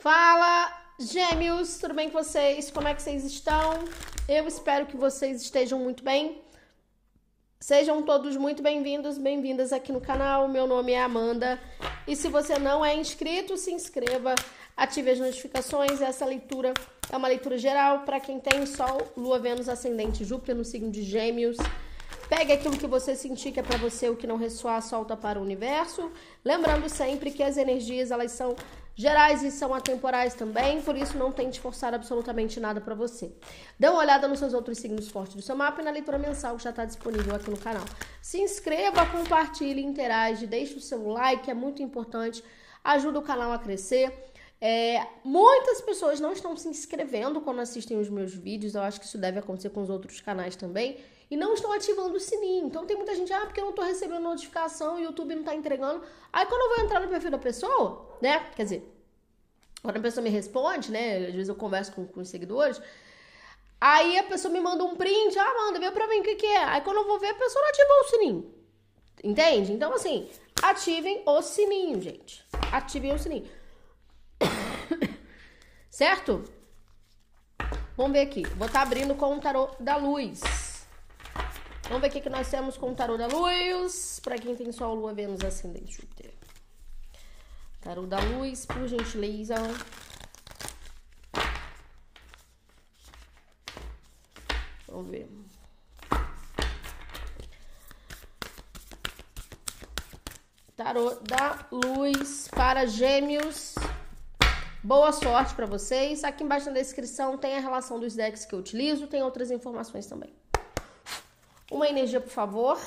Fala, gêmeos, tudo bem com vocês? Como é que vocês estão? Eu espero que vocês estejam muito bem. Sejam todos muito bem-vindos, bem-vindas aqui no canal. Meu nome é Amanda. E se você não é inscrito, se inscreva, ative as notificações. Essa leitura é uma leitura geral para quem tem Sol, Lua, Vênus, Ascendente, Júpiter no signo de Gêmeos. Pegue aquilo que você sentir que é para você, o que não ressoar, solta para o universo. Lembrando sempre que as energias, elas são gerais e são atemporais também, por isso não tente forçar absolutamente nada para você. Dê uma olhada nos seus outros signos fortes do seu mapa e na leitura mensal que já está disponível aqui no canal. Se inscreva, compartilhe, interage, deixe o seu like, é muito importante, ajuda o canal a crescer. É, muitas pessoas não estão se inscrevendo quando assistem os meus vídeos, eu acho que isso deve acontecer com os outros canais também e não estão ativando o sininho. Então tem muita gente, ah, porque eu não estou recebendo notificação, o YouTube não está entregando. Aí quando eu vou entrar no perfil da pessoa, né? Quer dizer, quando a pessoa me responde, né? Às vezes eu converso com, com os seguidores. Aí a pessoa me manda um print, ah, manda, vê pra mim o que, que é. Aí quando eu vou ver, a pessoa não ativou o sininho. Entende? Então, assim, ativem o sininho, gente. Ativem o sininho. Certo? Vamos ver aqui. Vou estar tá abrindo com o tarô da luz. Vamos ver o que, que nós temos com o tarô da luz. Para quem tem Sol, Lua, Vênus, Ascendente, Júpiter. Tarô da luz, por gentileza. Vamos ver. Tarô da luz para gêmeos. Boa sorte para vocês. Aqui embaixo na descrição tem a relação dos decks que eu utilizo, tem outras informações também. Uma energia, por favor.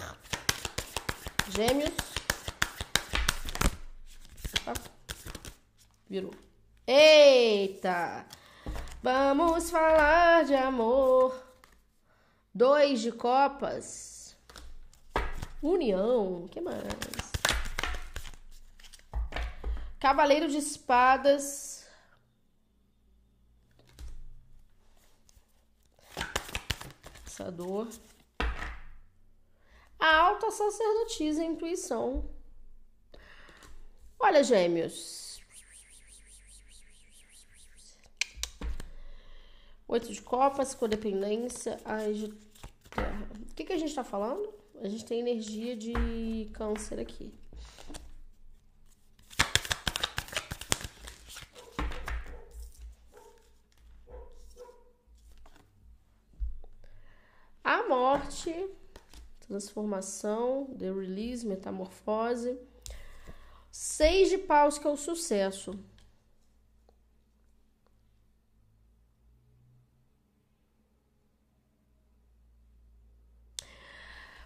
Gêmeos. Opa. Virou. Eita! Vamos falar de amor. Dois de copas. União. que mais? Cavaleiro de espadas. Caçador. A alta sacerdotisa, intuição. Olha, gêmeos. Oito de copas, codependência, as de terra. O que, que a gente tá falando? A gente tem energia de câncer aqui. A morte transformação, the release, metamorfose. Seis de paus, que é o sucesso.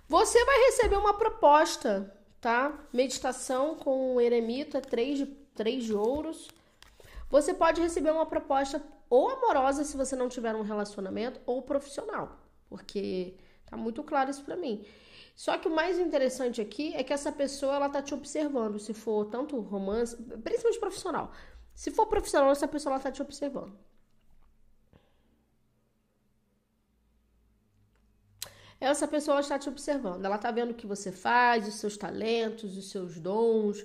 Você vai receber uma proposta, tá? Meditação com o eremita, três de, três de ouros. Você pode receber uma proposta ou amorosa se você não tiver um relacionamento, ou profissional, porque Tá muito claro isso para mim. Só que o mais interessante aqui é que essa pessoa ela tá te observando, se for tanto romance, principalmente profissional. Se for profissional, essa pessoa ela tá te observando. Essa pessoa está te observando, ela tá vendo o que você faz, os seus talentos, os seus dons,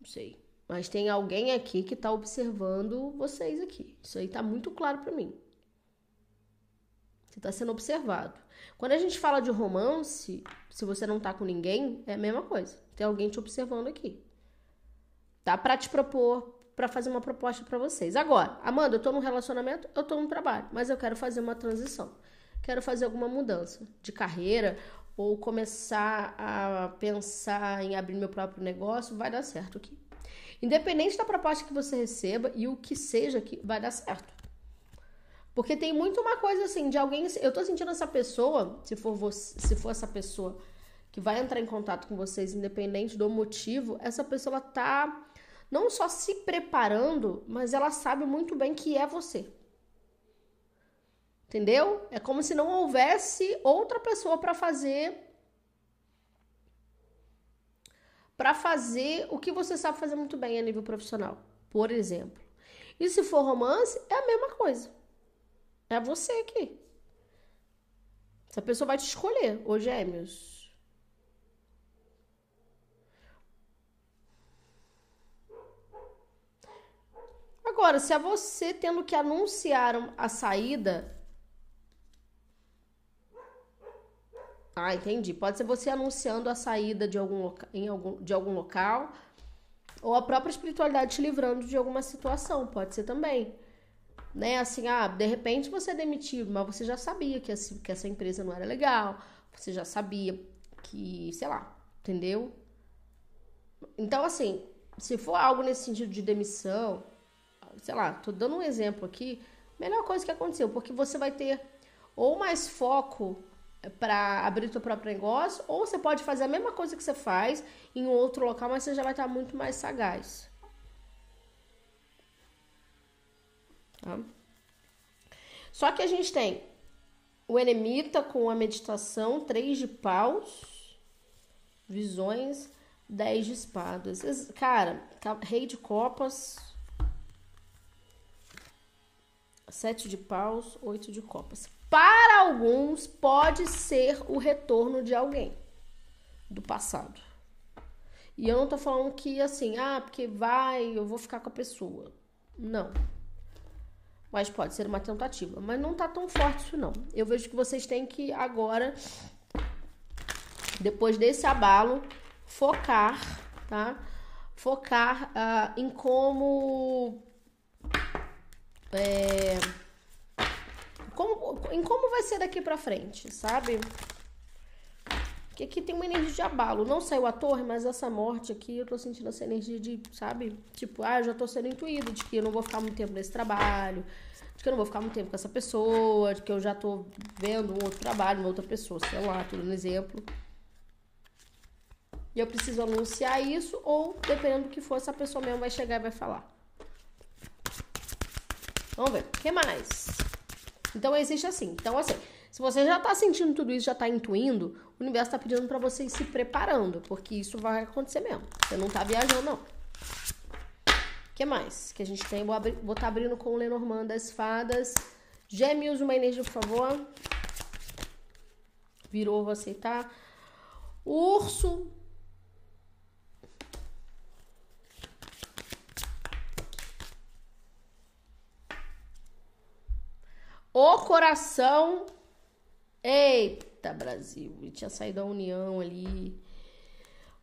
não sei. Mas tem alguém aqui que tá observando vocês aqui. Isso aí tá muito claro para mim. Você tá sendo observado. Quando a gente fala de romance, se você não tá com ninguém, é a mesma coisa. Tem alguém te observando aqui. Tá? Pra te propor, para fazer uma proposta para vocês. Agora, Amanda, eu tô num relacionamento, eu tô num trabalho, mas eu quero fazer uma transição. Quero fazer alguma mudança de carreira ou começar a pensar em abrir meu próprio negócio, vai dar certo aqui. Independente da proposta que você receba e o que seja que vai dar certo. Porque tem muito uma coisa assim, de alguém. Eu tô sentindo essa pessoa, se for, você, se for essa pessoa que vai entrar em contato com vocês, independente do motivo, essa pessoa tá não só se preparando, mas ela sabe muito bem que é você. Entendeu? É como se não houvesse outra pessoa para fazer para fazer o que você sabe fazer muito bem a nível profissional, por exemplo. E se for romance, é a mesma coisa. É você aqui. Essa pessoa vai te escolher, ô gêmeos. Agora, se é você tendo que anunciar a saída. Ah, entendi. Pode ser você anunciando a saída de algum, loca... em algum, de algum local. Ou a própria espiritualidade te livrando de alguma situação. Pode ser também. Né? Assim, ah, de repente você é demitido, mas você já sabia que, essa, que essa empresa não era legal. Você já sabia que, sei lá, entendeu? Então, assim, se for algo nesse sentido de demissão, sei lá, tô dando um exemplo aqui, melhor coisa que aconteceu, porque você vai ter ou mais foco para abrir seu próprio negócio, ou você pode fazer a mesma coisa que você faz em outro local, mas você já vai estar muito mais sagaz. Tá? Só que a gente tem o eremita com a meditação, três de paus, visões, dez de espadas. Cara, rei de copas, sete de paus, oito de copas. Para alguns, pode ser o retorno de alguém do passado. E eu não tô falando que assim, ah, porque vai, eu vou ficar com a pessoa. Não. Mas pode ser uma tentativa. Mas não tá tão forte isso, não. Eu vejo que vocês têm que agora, depois desse abalo, focar, tá? Focar uh, em como é, como, em como vai ser daqui pra frente, sabe? Porque aqui tem uma energia de abalo. Não saiu a torre, mas essa morte aqui, eu tô sentindo essa energia de, sabe? Tipo, ah, já tô sendo intuído de que eu não vou ficar muito tempo nesse trabalho, de que eu não vou ficar muito tempo com essa pessoa, de que eu já tô vendo um outro trabalho, uma outra pessoa, sei lá, tudo no exemplo. E eu preciso anunciar isso, ou dependendo do que for, essa pessoa mesmo vai chegar e vai falar. Vamos ver. O que mais? Então existe assim. Então, assim, se você já tá sentindo tudo isso, já tá intuindo, o universo tá pedindo para você ir se preparando, porque isso vai acontecer mesmo. Você não tá viajando, não. O que mais que a gente tem? Vou, estar tá abrindo com o Lenormand das fadas. Gêmeos, uma energia, por favor. Virou, vou aceitar. Urso, O coração. Eita, Brasil. Tinha saído a união ali.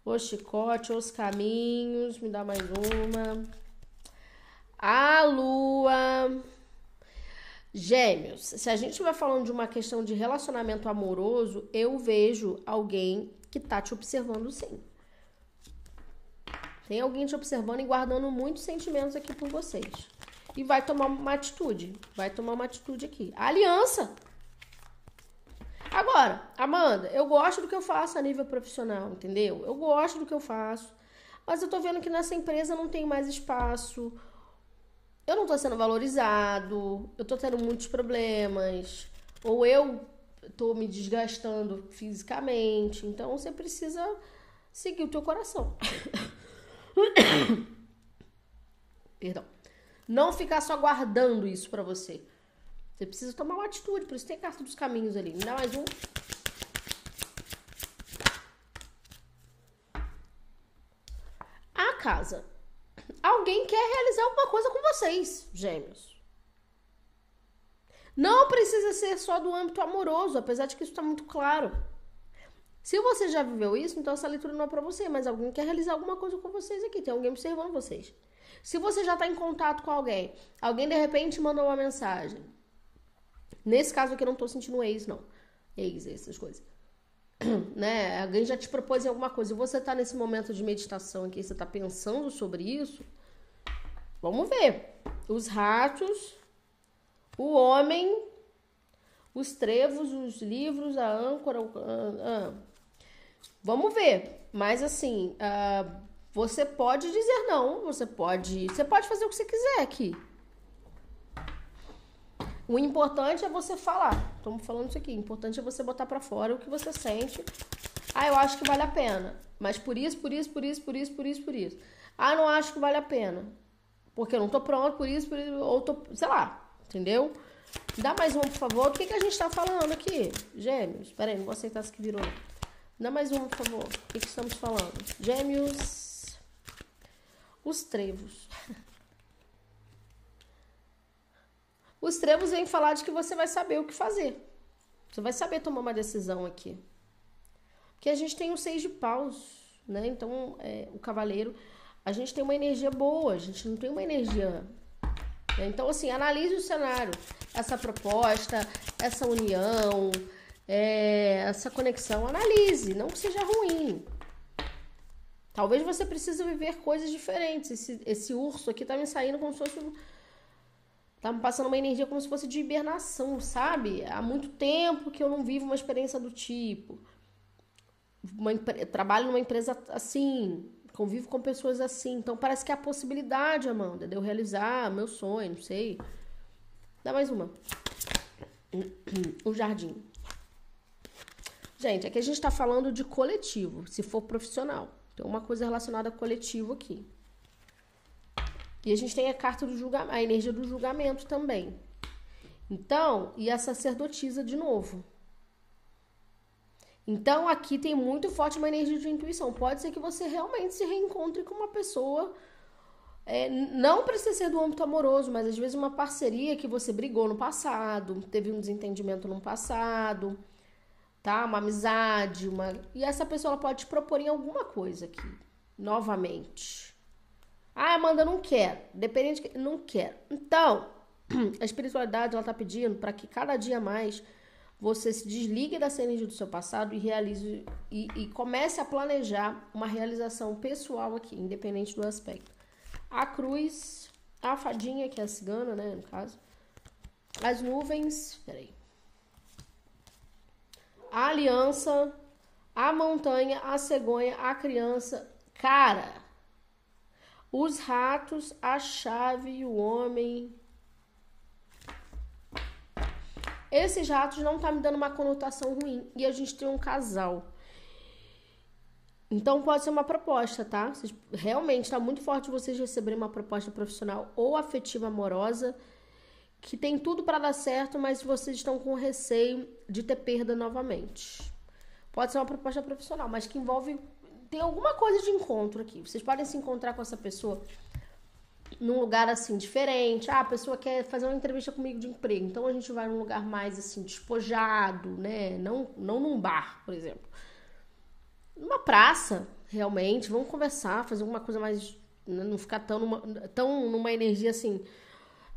O chicote, os caminhos. Me dá mais uma. A lua. Gêmeos. Se a gente estiver falando de uma questão de relacionamento amoroso, eu vejo alguém que tá te observando sim. Tem alguém te observando e guardando muitos sentimentos aqui por vocês e vai tomar uma atitude. Vai tomar uma atitude aqui. aliança. Agora, Amanda, eu gosto do que eu faço a nível profissional, entendeu? Eu gosto do que eu faço. Mas eu tô vendo que nessa empresa não tem mais espaço. Eu não tô sendo valorizado. Eu tô tendo muitos problemas. Ou eu tô me desgastando fisicamente. Então você precisa seguir o teu coração. Perdão. Não ficar só guardando isso para você. Você precisa tomar uma atitude, por isso tem carta dos caminhos ali. Me dá mais um. A casa. Alguém quer realizar alguma coisa com vocês, gêmeos. Não precisa ser só do âmbito amoroso, apesar de que isso está muito claro. Se você já viveu isso, então essa leitura não é para você, mas alguém quer realizar alguma coisa com vocês aqui. Tem alguém observando vocês. Se você já está em contato com alguém, alguém de repente mandou uma mensagem. Nesse caso aqui eu não estou sentindo ex, não. Ex, essas coisas. né? Alguém já te propôs alguma coisa e você está nesse momento de meditação aqui, você está pensando sobre isso. Vamos ver. Os ratos, o homem, os trevos, os livros, a âncora. Uh, uh. Vamos ver. Mas assim, uh, você pode dizer não, você pode, você pode fazer o que você quiser aqui. O importante é você falar. Estamos falando isso aqui. O importante é você botar para fora o que você sente. Ah, eu acho que vale a pena. Mas por isso, por isso, por isso, por isso, por isso, por isso. Ah, não acho que vale a pena. Porque eu não tô pronto por isso, por isso, ou tô, sei lá, entendeu? Dá mais um, por favor. O que, que a gente tá falando aqui? Gêmeos. Espera aí, não vou aceitar isso que virou. Dá mais um, por favor. O que, que estamos falando? Gêmeos. Os trevos. Os trevos vêm falar de que você vai saber o que fazer. Você vai saber tomar uma decisão aqui. Porque a gente tem o seis de paus, né? Então, é, o cavaleiro, a gente tem uma energia boa, a gente não tem uma energia. Né? Então, assim, analise o cenário. Essa proposta, essa união, é, essa conexão, analise, não que seja ruim. Talvez você precise viver coisas diferentes. Esse, esse urso aqui tá me saindo como se fosse Tá me passando uma energia como se fosse de hibernação, sabe? Há muito tempo que eu não vivo uma experiência do tipo. Uma, trabalho numa empresa assim, convivo com pessoas assim. Então parece que há possibilidade, Amanda, de eu realizar meu sonho, não sei. Dá mais uma. O jardim. Gente, aqui a gente tá falando de coletivo, se for profissional. Tem uma coisa relacionada a coletivo aqui. E a gente tem a carta do julgamento, a energia do julgamento também. Então, e a sacerdotisa de novo. Então, aqui tem muito forte uma energia de intuição. Pode ser que você realmente se reencontre com uma pessoa. É, não precisa ser do âmbito amoroso, mas às vezes uma parceria que você brigou no passado, teve um desentendimento no passado, tá? Uma amizade, uma. E essa pessoa pode te propor em alguma coisa aqui, novamente. Ah, Amanda, não quero. Dependente, de... não quero. Então, a espiritualidade ela tá pedindo para que cada dia mais você se desligue dessa energia do seu passado e realize e, e, comece a planejar uma realização pessoal aqui, independente do aspecto. A cruz, a fadinha, que é a cigana, né, no caso. As nuvens, peraí. A aliança, a montanha, a cegonha, a criança. Cara, os ratos, a chave e o homem. Esses ratos não tá me dando uma conotação ruim. E a gente tem um casal. Então pode ser uma proposta, tá? Realmente está muito forte vocês receberem uma proposta profissional ou afetiva amorosa que tem tudo para dar certo, mas vocês estão com receio de ter perda novamente. Pode ser uma proposta profissional, mas que envolve tem alguma coisa de encontro aqui. Vocês podem se encontrar com essa pessoa num lugar assim diferente. Ah, a pessoa quer fazer uma entrevista comigo de emprego, então a gente vai num lugar mais assim despojado, né? Não, não num bar, por exemplo. Numa praça, realmente, vamos conversar, fazer alguma coisa mais, né? não ficar tão numa, tão numa energia assim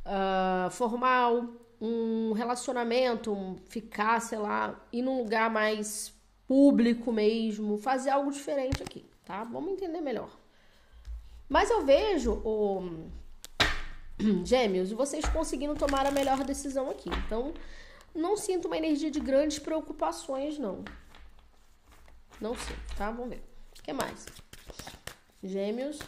uh, formal, um relacionamento, ficar, sei lá, ir num lugar mais público mesmo, fazer algo diferente aqui, tá? Vamos entender melhor. Mas eu vejo o Gêmeos, vocês conseguindo tomar a melhor decisão aqui. Então, não sinto uma energia de grandes preocupações, não. Não sinto, tá? Vamos ver. O que mais? Gêmeos.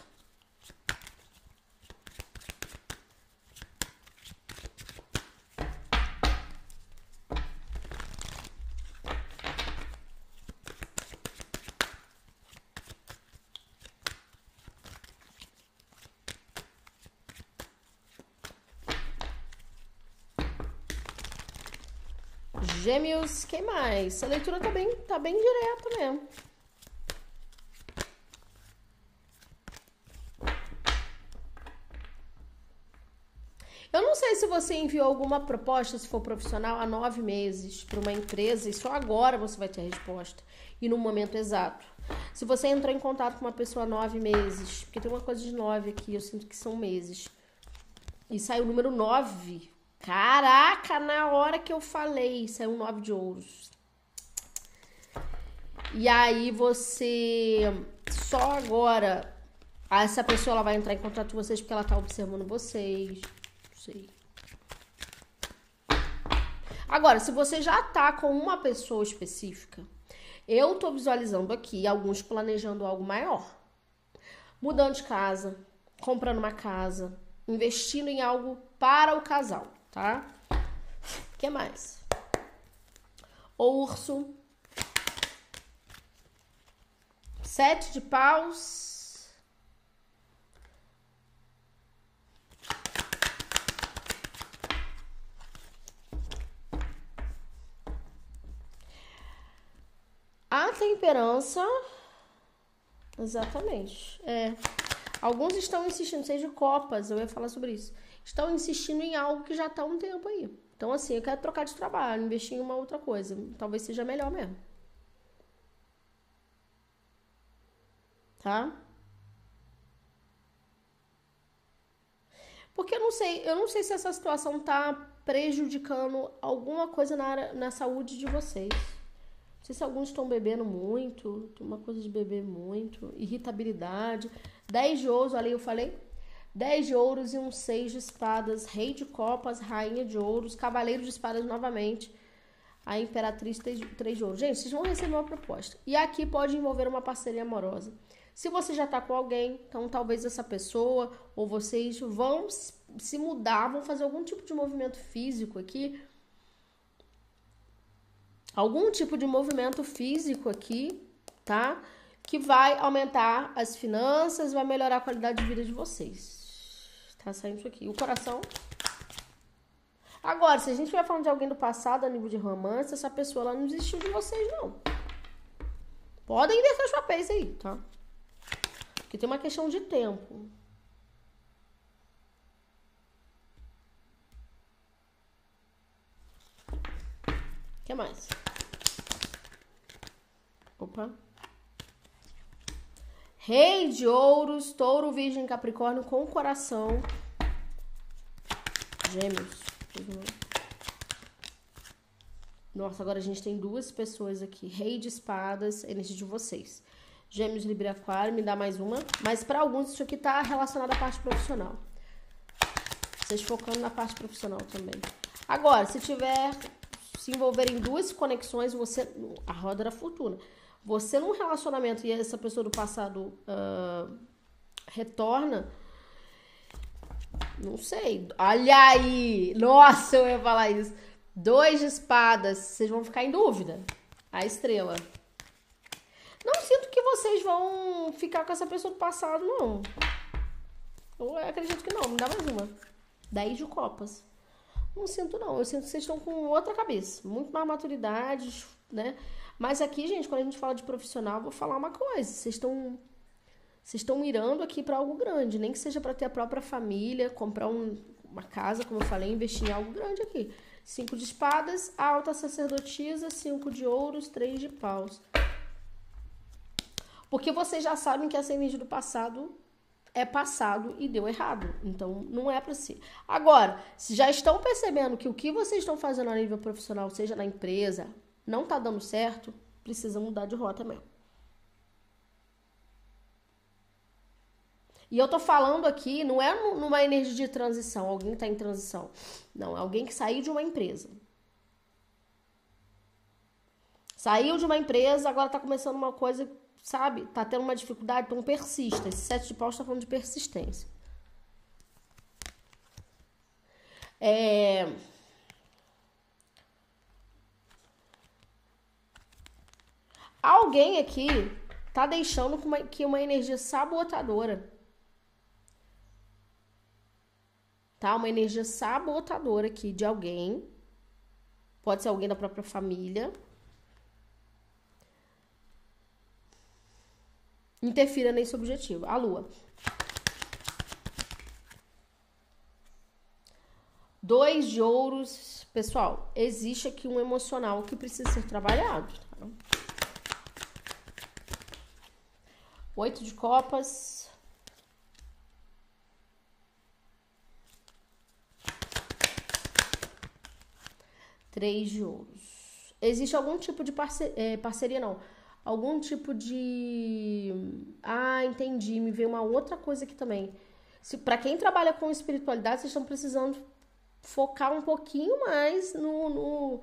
Gêmeos, quem mais? A leitura tá bem, tá bem direta mesmo. Eu não sei se você enviou alguma proposta, se for profissional, há nove meses para uma empresa e só agora você vai ter a resposta e no momento exato. Se você entrou em contato com uma pessoa há nove meses, porque tem uma coisa de nove aqui, eu sinto que são meses, e sai o número nove, Caraca, na hora que eu falei, saiu nove de ouros. E aí você só agora essa pessoa ela vai entrar em contato com vocês porque ela tá observando vocês. Não sei. Agora, se você já tá com uma pessoa específica, eu tô visualizando aqui alguns planejando algo maior. Mudando de casa, comprando uma casa, investindo em algo para o casal tá? O que mais? O urso. Sete de paus. A temperança. Exatamente. É. Alguns estão insistindo, seja copas, eu ia falar sobre isso. Estão insistindo em algo que já está há um tempo aí. Então, assim, eu quero trocar de trabalho, investir em uma outra coisa. Talvez seja melhor mesmo. Tá? Porque eu não sei, eu não sei se essa situação tá prejudicando alguma coisa na, área, na saúde de vocês. Não sei se alguns estão bebendo muito, tem uma coisa de beber muito, irritabilidade. 10 de ouros, ali eu falei. 10 de ouros e um 6 de espadas, rei de copas, rainha de ouros, cavaleiro de espadas novamente, a imperatriz 3 de ouros. Gente, vocês vão receber uma proposta. E aqui pode envolver uma parceria amorosa. Se você já tá com alguém, então talvez essa pessoa ou vocês vão se mudar, vão fazer algum tipo de movimento físico aqui. Algum tipo de movimento físico aqui, tá? Que vai aumentar as finanças, vai melhorar a qualidade de vida de vocês. Tá saindo isso aqui. O coração. Agora, se a gente estiver falando de alguém do passado a nível de romance, essa pessoa ela não desistiu de vocês, não. Podem inverter os papéis aí, tá? Porque tem uma questão de tempo. O que mais? Opa. Rei de ouros, touro, virgem, capricórnio com coração. Gêmeos. Nossa, agora a gente tem duas pessoas aqui. Rei de espadas, energia de vocês. Gêmeos, Libra Aquário, me dá mais uma. Mas para alguns isso aqui tá relacionado à parte profissional. Vocês focando na parte profissional também. Agora, se tiver se envolver em duas conexões, você a roda da fortuna. Você num relacionamento e essa pessoa do passado uh, retorna, não sei. Olha aí! Nossa, eu ia falar isso. Dois de espadas, vocês vão ficar em dúvida. A estrela. Não sinto que vocês vão ficar com essa pessoa do passado, não. Eu acredito que não. Me dá mais uma. 10 de copas. Não sinto, não. Eu sinto que vocês estão com outra cabeça. Muito mais maturidade, né? Mas aqui, gente, quando a gente fala de profissional, vou falar uma coisa. Vocês estão. Vocês estão mirando aqui para algo grande, nem que seja para ter a própria família, comprar um, uma casa, como eu falei, investir em algo grande aqui. Cinco de espadas, alta sacerdotisa, cinco de ouros, três de paus. Porque vocês já sabem que energia do passado é passado e deu errado. Então, não é para si. Agora, se já estão percebendo que o que vocês estão fazendo a nível profissional, seja na empresa, não tá dando certo, precisa mudar de rota mesmo. E eu tô falando aqui, não é numa energia de transição, alguém tá em transição. Não, é alguém que saiu de uma empresa. Saiu de uma empresa, agora tá começando uma coisa sabe, tá tendo uma dificuldade, então persista. Esse sete de paus está falando de persistência. É... Alguém aqui tá deixando que uma energia sabotadora. Tá? Uma energia sabotadora aqui de alguém. Pode ser alguém da própria família interfira nesse objetivo. A Lua. Dois de ouros. Pessoal, existe aqui um emocional que precisa ser trabalhado. Tá? Oito de copas. Três de ouros. Existe algum tipo de parceria, é, parceria não algum tipo de. Ah, entendi, me veio uma outra coisa aqui também. Para quem trabalha com espiritualidade, vocês estão precisando focar um pouquinho mais no, no...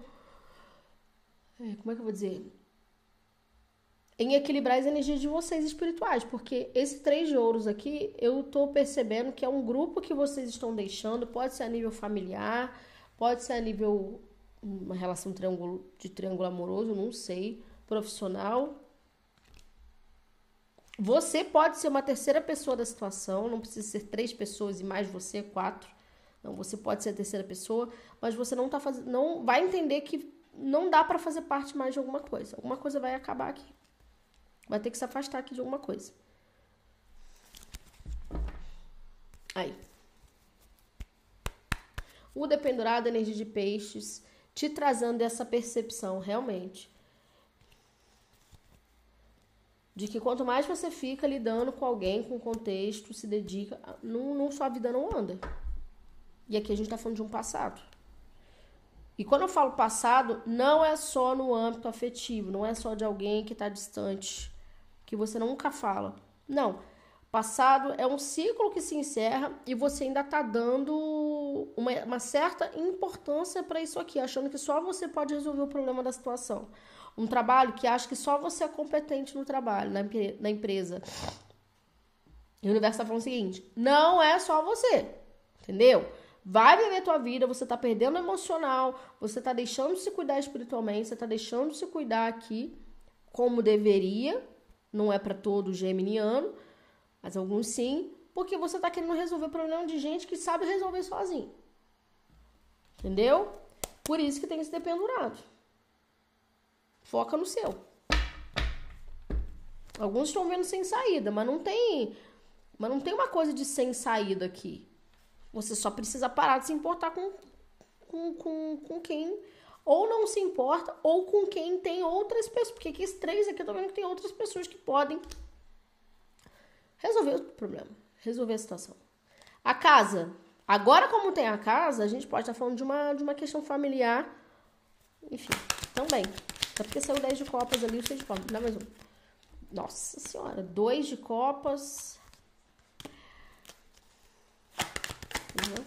É, como é que eu vou dizer? Em equilibrar as energias de vocês espirituais, porque esse três de ouros aqui, eu tô percebendo que é um grupo que vocês estão deixando, pode ser a nível familiar, pode ser a nível uma relação triângulo, de triângulo amoroso, não sei profissional. Você pode ser uma terceira pessoa da situação, não precisa ser três pessoas e mais você, quatro. Não, você pode ser a terceira pessoa, mas você não tá fazendo, não vai entender que não dá para fazer parte mais de alguma coisa. Alguma coisa vai acabar aqui. Vai ter que se afastar aqui de alguma coisa. Aí. O dependurado, energia de peixes, te trazendo essa percepção realmente de que quanto mais você fica lidando com alguém, com contexto, se dedica, não, não sua vida não anda. E aqui a gente está falando de um passado. E quando eu falo passado, não é só no âmbito afetivo, não é só de alguém que está distante, que você nunca fala. Não. Passado é um ciclo que se encerra e você ainda está dando uma, uma certa importância para isso aqui, achando que só você pode resolver o problema da situação um trabalho que acha que só você é competente no trabalho, na, na empresa. E o universo está falando o seguinte: não é só você, entendeu? Vai viver tua vida, você tá perdendo emocional, você tá deixando de se cuidar espiritualmente, você tá deixando de se cuidar aqui como deveria. Não é para todo geminiano, mas alguns sim, porque você tá querendo resolver problema de gente que sabe resolver sozinho. Entendeu? Por isso que tem que se dependurado. Foca no seu. Alguns estão vendo sem saída, mas não tem, mas não tem uma coisa de sem saída aqui. Você só precisa parar de se importar com, com, com, com quem ou não se importa, ou com quem tem outras pessoas. Porque aqui, esses três aqui eu tô vendo que tem outras pessoas que podem resolver o problema, resolver a situação. A casa. Agora, como tem a casa, a gente pode estar falando de uma, de uma questão familiar. Enfim, também. Só porque saiu 10 de copas ali, o 6 de copas. Dá mais um. Nossa senhora, 2 de copas. Uhum.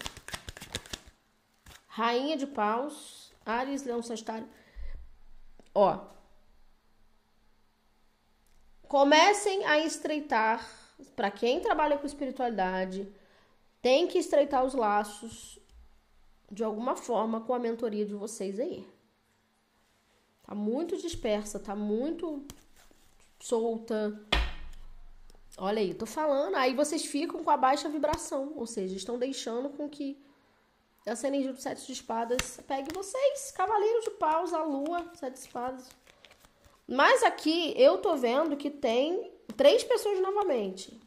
Rainha de paus. Ares, Leão, Sagitário. Ó. Comecem a estreitar. Para quem trabalha com espiritualidade, tem que estreitar os laços de alguma forma com a mentoria de vocês aí. Tá muito dispersa, tá muito solta. Olha aí, tô falando. Aí vocês ficam com a baixa vibração, ou seja, estão deixando com que essa energia do sete de espadas pegue vocês. Cavaleiro de paus, a lua, sete de espadas. Mas aqui eu tô vendo que tem três pessoas novamente.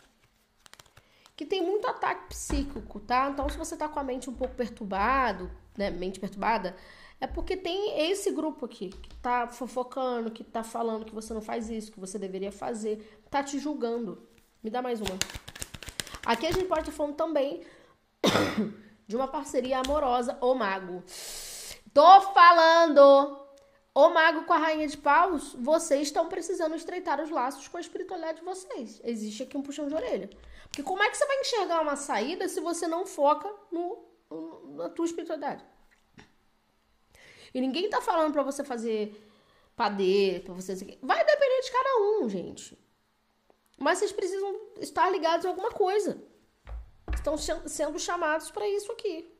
Que tem muito ataque psíquico, tá? Então, se você tá com a mente um pouco perturbado, né? Mente perturbada, é porque tem esse grupo aqui que tá fofocando, que tá falando que você não faz isso, que você deveria fazer, tá te julgando. Me dá mais uma. Aqui a gente pode estar falando também de uma parceria amorosa, o mago. Tô falando! O mago com a rainha de paus, vocês estão precisando estreitar os laços com a espiritualidade de vocês. Existe aqui um puxão de orelha. Porque como é que você vai enxergar uma saída se você não foca no, no na tua espiritualidade? E ninguém tá falando para você fazer padeiro, pra você. Vai depender de cada um, gente. Mas vocês precisam estar ligados em alguma coisa. Estão sendo chamados para isso aqui.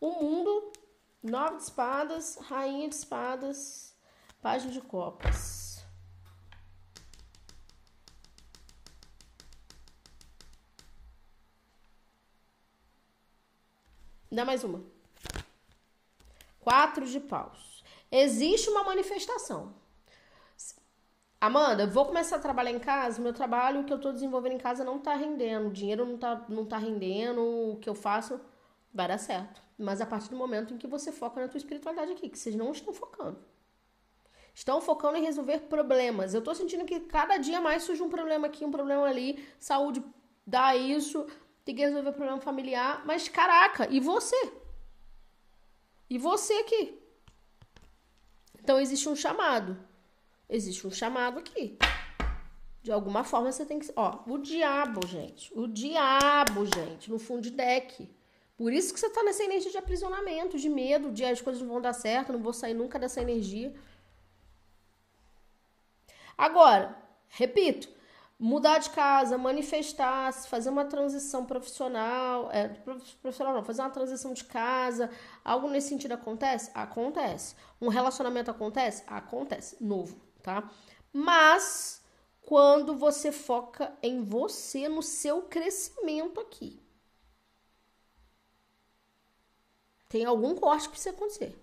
O mundo, nove de espadas, rainha de espadas, página de copas. Dá mais uma. Quatro de paus. Existe uma manifestação. Amanda, vou começar a trabalhar em casa, meu trabalho que eu tô desenvolvendo em casa não tá rendendo, o dinheiro não tá, não tá rendendo, o que eu faço vai dar certo. Mas a partir do momento em que você foca na tua espiritualidade aqui, que vocês não estão focando. Estão focando em resolver problemas. Eu tô sentindo que cada dia mais surge um problema aqui, um problema ali, saúde dá isso, tem que resolver problema familiar, mas caraca, e você? E você aqui. Então existe um chamado. Existe um chamado aqui. De alguma forma você tem que. Ó, o diabo, gente. O diabo, gente, no fundo de deck. Por isso que você tá nessa energia de aprisionamento, de medo, de as coisas não vão dar certo, não vou sair nunca dessa energia. Agora, repito, mudar de casa, manifestar-se, fazer uma transição profissional, é, profissional não, fazer uma transição de casa, algo nesse sentido acontece? Acontece. Um relacionamento acontece? Acontece. Novo, tá? Mas quando você foca em você, no seu crescimento aqui. Tem algum corte que precisa acontecer.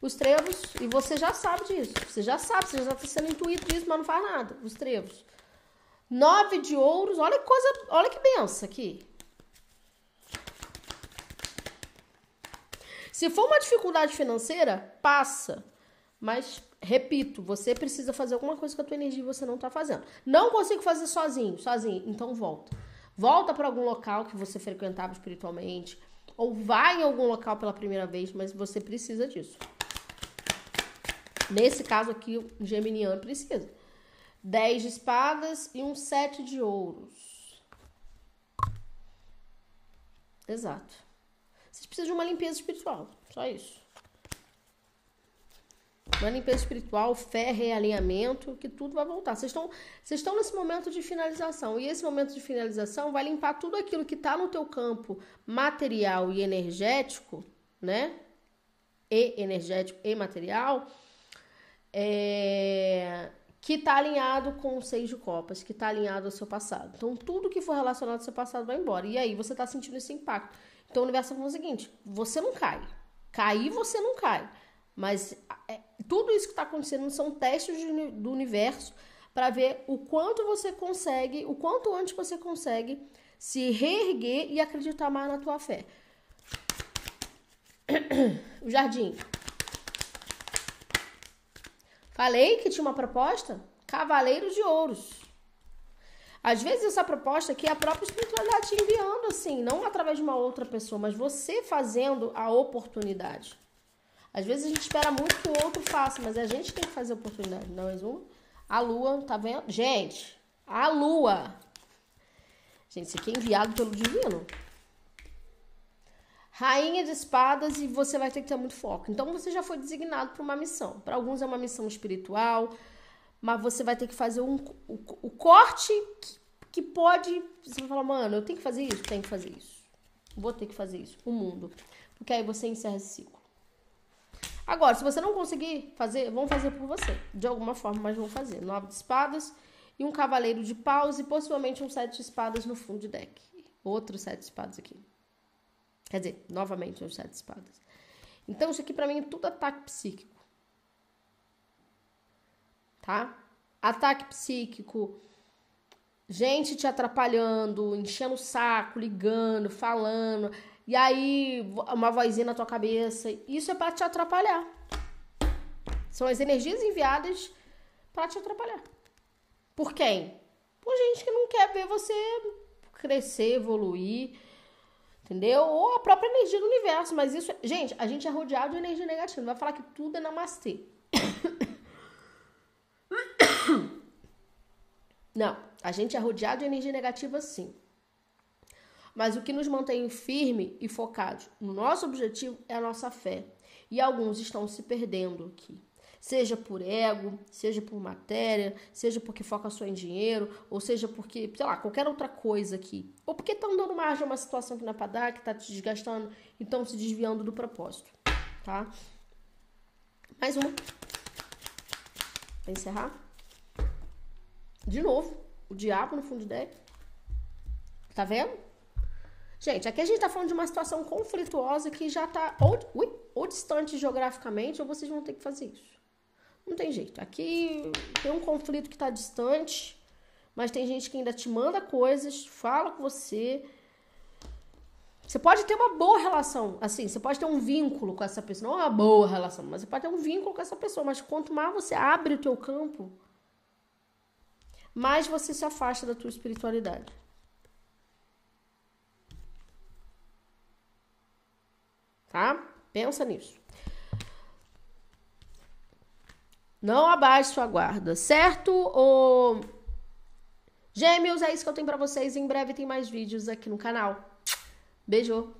Os trevos, e você já sabe disso. Você já sabe, você já está sendo intuído disso, mas não faz nada. Os trevos. Nove de ouros, olha que coisa, olha que benção aqui. Se for uma dificuldade financeira, passa. Mas, repito, você precisa fazer alguma coisa com a tua energia e você não tá fazendo. Não consigo fazer sozinho, sozinho, então volta. Volta para algum local que você frequentava espiritualmente. Ou vai em algum local pela primeira vez, mas você precisa disso. Nesse caso aqui, o geminiano precisa. 10 de espadas e um 7 de ouros. Exato. Vocês precisam de uma limpeza espiritual. Só isso. Uma limpeza espiritual, fé, realinhamento, que tudo vai voltar. Vocês estão, vocês estão nesse momento de finalização. E esse momento de finalização vai limpar tudo aquilo que está no teu campo material e energético, né? E energético e material é, que está alinhado com o seis de copas, que está alinhado ao seu passado. Então, tudo que for relacionado ao seu passado vai embora. E aí você está sentindo esse impacto. Então, o universo falando o seguinte: você não cai. Cair, você não cai. Mas é, tudo isso que está acontecendo são testes de, do universo para ver o quanto você consegue, o quanto antes você consegue se reerguer e acreditar mais na tua fé. O jardim. Falei que tinha uma proposta? Cavaleiro de Ouros. Às vezes essa proposta aqui é a própria espiritualidade te enviando, assim, não através de uma outra pessoa, mas você fazendo a oportunidade. Às vezes a gente espera muito que o outro faça, mas a gente tem que fazer oportunidade. Não é um? A lua, tá vendo? Gente, a lua. Gente, isso aqui é enviado pelo divino. Rainha de espadas e você vai ter que ter muito foco. Então você já foi designado para uma missão. Para alguns é uma missão espiritual, mas você vai ter que fazer um, o, o corte que, que pode. Você vai falar, mano, eu tenho que fazer isso? Tenho que fazer isso. Vou ter que fazer isso. O mundo. Porque aí você encerra esse ciclo. Agora, se você não conseguir fazer, vão fazer por você. De alguma forma, mas vão fazer. Nove de espadas e um cavaleiro de paus e possivelmente um sete de espadas no fundo de deck. Outro sete de espadas aqui. Quer dizer, novamente, os sete espadas. Então, isso aqui para mim é tudo ataque psíquico. Tá? Ataque psíquico, gente te atrapalhando, enchendo o saco, ligando, falando, e aí uma vozinha na tua cabeça. Isso é para te atrapalhar. São as energias enviadas para te atrapalhar. Por quem? Por gente que não quer ver você crescer, evoluir Entendeu? Ou a própria energia do universo. Mas isso, gente, a gente é rodeado de energia negativa. Não vai falar que tudo é namastê. Não, a gente é rodeado de energia negativa sim. Mas o que nos mantém firme e focados no nosso objetivo é a nossa fé. E alguns estão se perdendo aqui. Seja por ego, seja por matéria, seja porque foca só em dinheiro, ou seja porque, sei lá, qualquer outra coisa aqui. Ou porque estão dando margem a uma situação que não é pra dar, que tá te desgastando e estão se desviando do propósito, tá? Mais uma. Pra encerrar. De novo, o diabo no fundo de deck. Tá vendo? Gente, aqui a gente tá falando de uma situação conflituosa que já tá ou, ui, ou distante geograficamente, ou vocês vão ter que fazer isso. Não tem jeito. Aqui tem um conflito que está distante, mas tem gente que ainda te manda coisas, fala com você. Você pode ter uma boa relação, assim, você pode ter um vínculo com essa pessoa, não é uma boa relação, mas você pode ter um vínculo com essa pessoa, mas quanto mais você abre o teu campo, mais você se afasta da tua espiritualidade. Tá? Pensa nisso. Não abaixe sua guarda, certo? O... Gêmeos, é isso que eu tenho para vocês. Em breve tem mais vídeos aqui no canal. Beijo!